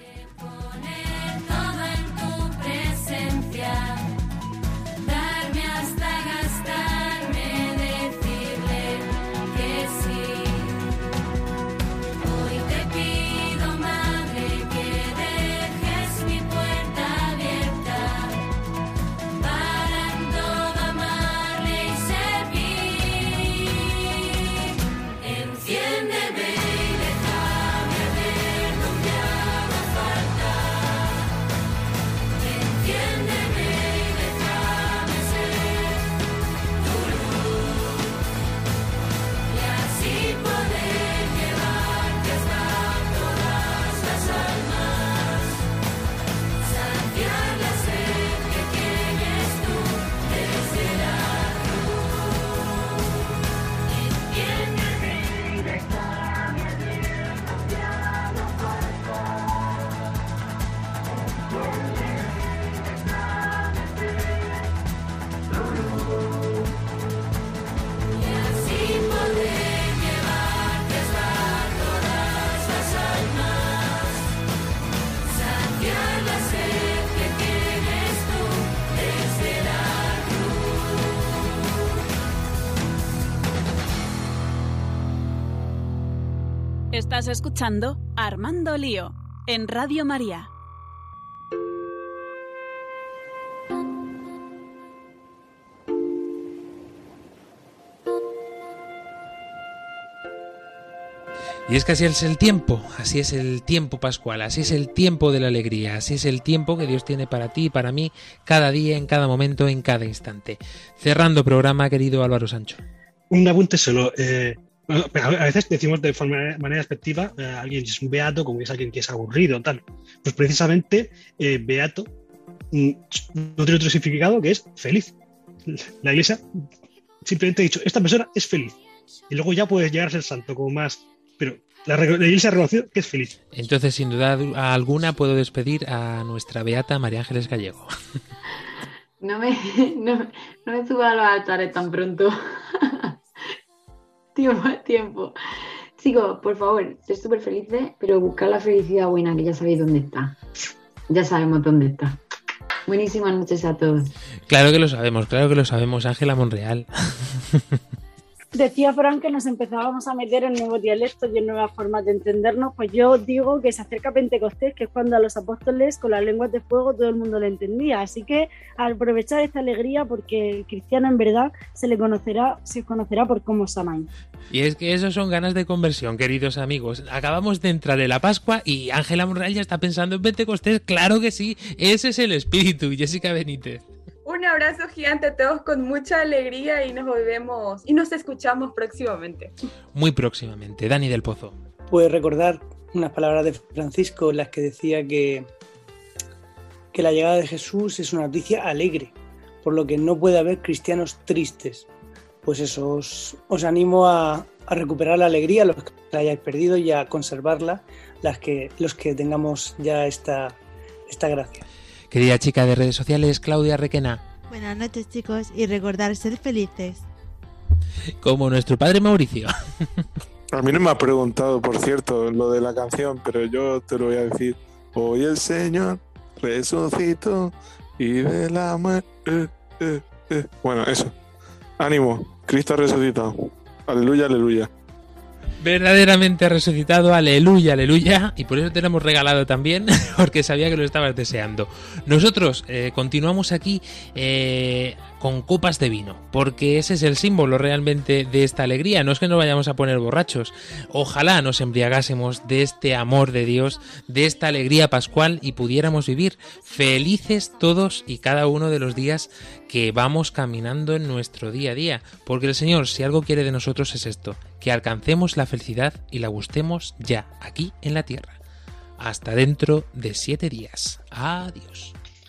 Estás escuchando Armando Lío en Radio María. Y es que así es el tiempo, así es el tiempo pascual, así es el tiempo de la alegría, así es el tiempo que Dios tiene para ti y para mí cada día, en cada momento, en cada instante. Cerrando programa, querido Álvaro Sancho. Un apunte solo. eh, bueno, a veces decimos de forma, manera despectiva, eh, alguien es un beato como que es alguien que es aburrido, tal. Pues precisamente eh, beato mm, no tiene otro significado que es feliz. La iglesia simplemente ha dicho, esta persona es feliz. Y luego ya puedes llegar a ser santo, como más. Pero la, la iglesia ha reconocido que es feliz. Entonces, sin duda alguna, puedo despedir a nuestra beata María Ángeles Gallego. No me, no, no me suba a los altares tan pronto. Tiempo a tiempo. Chicos, por favor, ser súper felices, pero buscar la felicidad buena, que ya sabéis dónde está. Ya sabemos dónde está. Buenísimas noches a todos. Claro que lo sabemos, claro que lo sabemos, Ángela Monreal. Decía Fran que nos empezábamos a meter en nuevos dialectos y en nuevas formas de entendernos, pues yo digo que se acerca Pentecostés, que es cuando a los apóstoles con las lenguas de fuego todo el mundo le entendía. Así que aprovechar esta alegría, porque el cristiano en verdad se le conocerá, se conocerá por cómo os amáis. Y es que eso son ganas de conversión, queridos amigos. Acabamos de entrar en la Pascua y Ángela Monreal ya está pensando en Pentecostés. Claro que sí, ese es el espíritu, Jessica Benítez. Un abrazo gigante a todos con mucha alegría y nos volvemos y nos escuchamos próximamente. Muy próximamente, Dani del Pozo. Pues recordar unas palabras de Francisco en las que decía que, que la llegada de Jesús es una noticia alegre, por lo que no puede haber cristianos tristes. Pues eso, os, os animo a, a recuperar la alegría, los que la hayáis perdido, y a conservarla, las que, los que tengamos ya esta, esta gracia. Querida chica de redes sociales, Claudia Requena. Buenas noches chicos y recordar ser felices. Como nuestro padre Mauricio. A mí no me ha preguntado, por cierto, lo de la canción, pero yo te lo voy a decir. Hoy el Señor resucitó y de la muerte. eh, eh, eh. Bueno, eso. Ánimo, Cristo ha resucitado. Aleluya, aleluya. Verdaderamente resucitado, aleluya, aleluya. Y por eso te lo hemos regalado también, porque sabía que lo estabas deseando. Nosotros eh, continuamos aquí eh, con copas de vino, porque ese es el símbolo realmente de esta alegría. No es que nos vayamos a poner borrachos. Ojalá nos embriagásemos de este amor de Dios, de esta alegría pascual y pudiéramos vivir felices todos y cada uno de los días que vamos caminando en nuestro día a día. Porque el Señor, si algo quiere de nosotros es esto, que alcancemos la felicidad y la gustemos ya, aquí en la tierra. Hasta dentro de siete días. Adiós.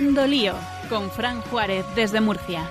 Armando Lío, con Fran Juárez desde Murcia.